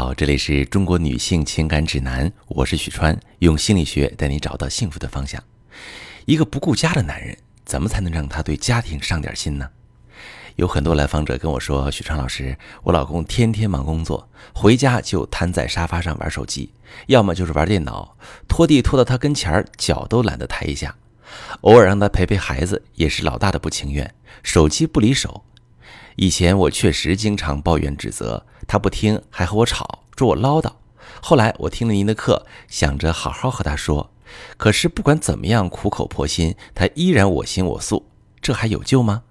好，这里是中国女性情感指南，我是许川，用心理学带你找到幸福的方向。一个不顾家的男人，怎么才能让他对家庭上点心呢？有很多来访者跟我说：“许川老师，我老公天天忙工作，回家就瘫在沙发上玩手机，要么就是玩电脑，拖地拖到他跟前儿，脚都懒得抬一下。偶尔让他陪陪孩子，也是老大的不情愿，手机不离手。以前我确实经常抱怨指责。”他不听，还和我吵，说我唠叨。后来我听了您的课，想着好好和他说，可是不管怎么样苦口婆心，他依然我行我素，这还有救吗？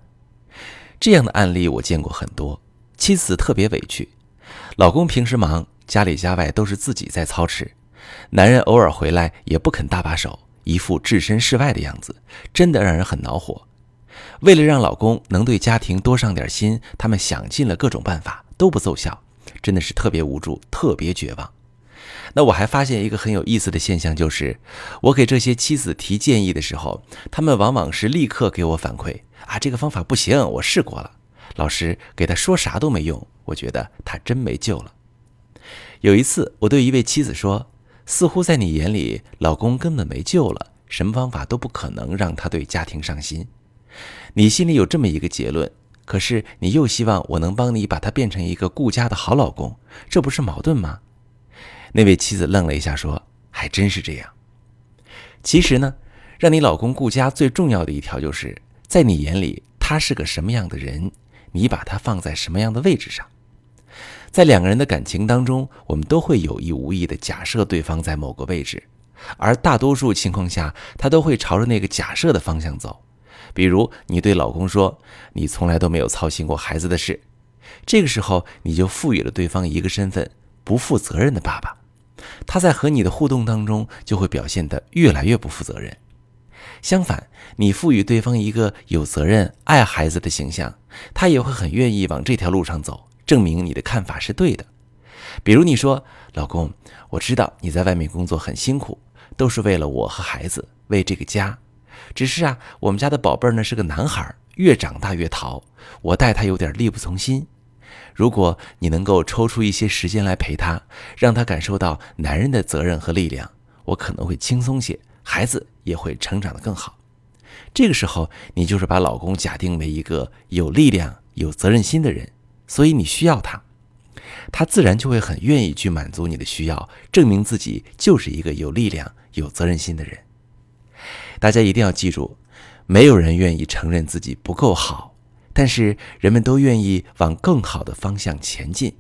这样的案例我见过很多，妻子特别委屈，老公平时忙，家里家外都是自己在操持，男人偶尔回来也不肯搭把手，一副置身事外的样子，真的让人很恼火。为了让老公能对家庭多上点心，他们想尽了各种办法，都不奏效。真的是特别无助，特别绝望。那我还发现一个很有意思的现象，就是我给这些妻子提建议的时候，他们往往是立刻给我反馈啊，这个方法不行，我试过了。老师给他说啥都没用，我觉得他真没救了。有一次，我对一位妻子说：“似乎在你眼里，老公根本没救了，什么方法都不可能让他对家庭上心。你心里有这么一个结论。”可是你又希望我能帮你把他变成一个顾家的好老公，这不是矛盾吗？那位妻子愣了一下，说：“还真是这样。其实呢，让你老公顾家最重要的一条，就是在你眼里他是个什么样的人，你把他放在什么样的位置上。在两个人的感情当中，我们都会有意无意的假设对方在某个位置，而大多数情况下，他都会朝着那个假设的方向走。”比如你对老公说：“你从来都没有操心过孩子的事。”这个时候，你就赋予了对方一个身份——不负责任的爸爸。他在和你的互动当中，就会表现得越来越不负责任。相反，你赋予对方一个有责任、爱孩子的形象，他也会很愿意往这条路上走，证明你的看法是对的。比如你说：“老公，我知道你在外面工作很辛苦，都是为了我和孩子，为这个家。”只是啊，我们家的宝贝儿呢是个男孩，越长大越淘，我带他有点力不从心。如果你能够抽出一些时间来陪他，让他感受到男人的责任和力量，我可能会轻松些，孩子也会成长得更好。这个时候，你就是把老公假定为一个有力量、有责任心的人，所以你需要他，他自然就会很愿意去满足你的需要，证明自己就是一个有力量、有责任心的人。大家一定要记住，没有人愿意承认自己不够好，但是人们都愿意往更好的方向前进。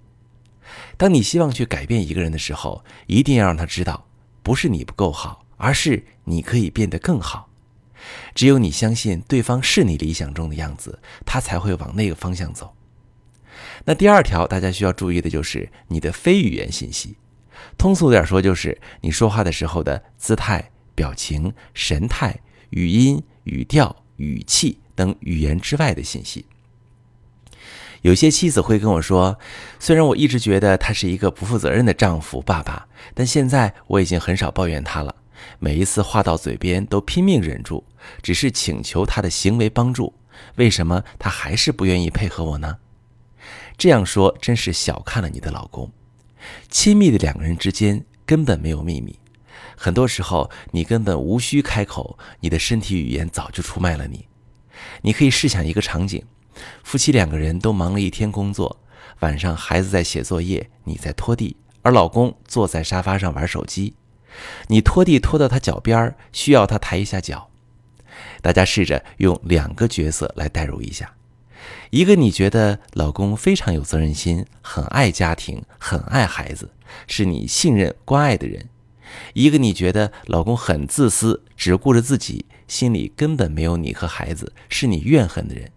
当你希望去改变一个人的时候，一定要让他知道，不是你不够好，而是你可以变得更好。只有你相信对方是你理想中的样子，他才会往那个方向走。那第二条，大家需要注意的就是你的非语言信息。通俗点说，就是你说话的时候的姿态。表情、神态、语音、语调、语气等语言之外的信息。有些妻子会跟我说：“虽然我一直觉得他是一个不负责任的丈夫、爸爸，但现在我已经很少抱怨他了。每一次话到嘴边都拼命忍住，只是请求他的行为帮助。为什么他还是不愿意配合我呢？”这样说真是小看了你的老公。亲密的两个人之间根本没有秘密。很多时候，你根本无需开口，你的身体语言早就出卖了你。你可以试想一个场景：夫妻两个人都忙了一天工作，晚上孩子在写作业，你在拖地，而老公坐在沙发上玩手机。你拖地拖到他脚边，需要他抬一下脚。大家试着用两个角色来代入一下：一个你觉得老公非常有责任心，很爱家庭，很爱孩子，是你信任关爱的人。一个你觉得老公很自私，只顾着自己，心里根本没有你和孩子，是你怨恨的人。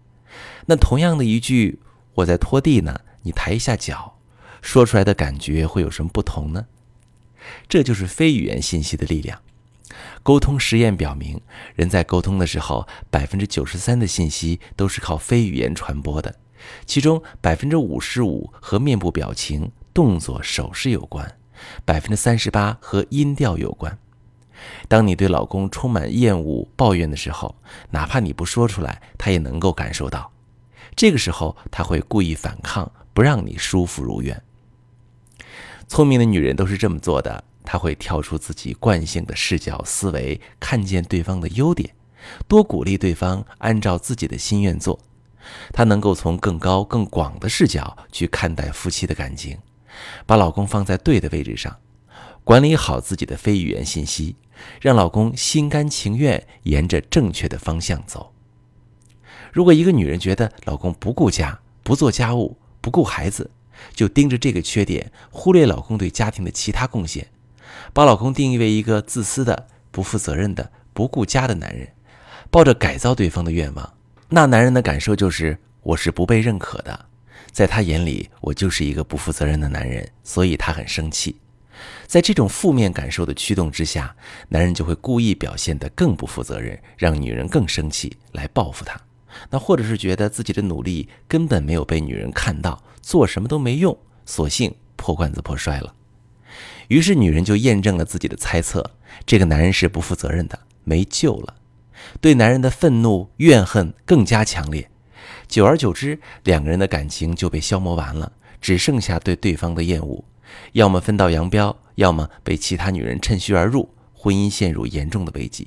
那同样的一句“我在拖地呢”，你抬一下脚，说出来的感觉会有什么不同呢？这就是非语言信息的力量。沟通实验表明，人在沟通的时候，百分之九十三的信息都是靠非语言传播的，其中百分之五十五和面部表情、动作、手势有关。百分之三十八和音调有关。当你对老公充满厌恶、抱怨的时候，哪怕你不说出来，他也能够感受到。这个时候，他会故意反抗，不让你舒服如愿。聪明的女人都是这么做的，她会跳出自己惯性的视角思维，看见对方的优点，多鼓励对方按照自己的心愿做。她能够从更高更广的视角去看待夫妻的感情，把老公放在对的位置上，管理好自己的非语言信息，让老公心甘情愿沿着正确的方向走。如果一个女人觉得老公不顾家、不做家务、不顾孩子，就盯着这个缺点，忽略老公对家庭的其他贡献，把老公定义为一个自私的、不负责任的、不顾家的男人，抱着改造对方的愿望，那男人的感受就是我是不被认可的，在他眼里我就是一个不负责任的男人，所以他很生气。在这种负面感受的驱动之下，男人就会故意表现得更不负责任，让女人更生气来报复他。那或者是觉得自己的努力根本没有被女人看到。做什么都没用，索性破罐子破摔了。于是女人就验证了自己的猜测：这个男人是不负责任的，没救了。对男人的愤怒、怨恨更加强烈。久而久之，两个人的感情就被消磨完了，只剩下对对方的厌恶。要么分道扬镳，要么被其他女人趁虚而入，婚姻陷入严重的危机。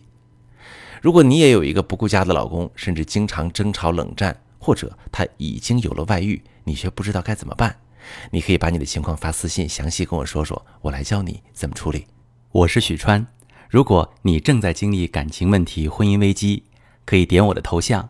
如果你也有一个不顾家的老公，甚至经常争吵冷战，或者他已经有了外遇，你却不知道该怎么办，你可以把你的情况发私信，详细跟我说说，我来教你怎么处理。我是许川，如果你正在经历感情问题、婚姻危机，可以点我的头像，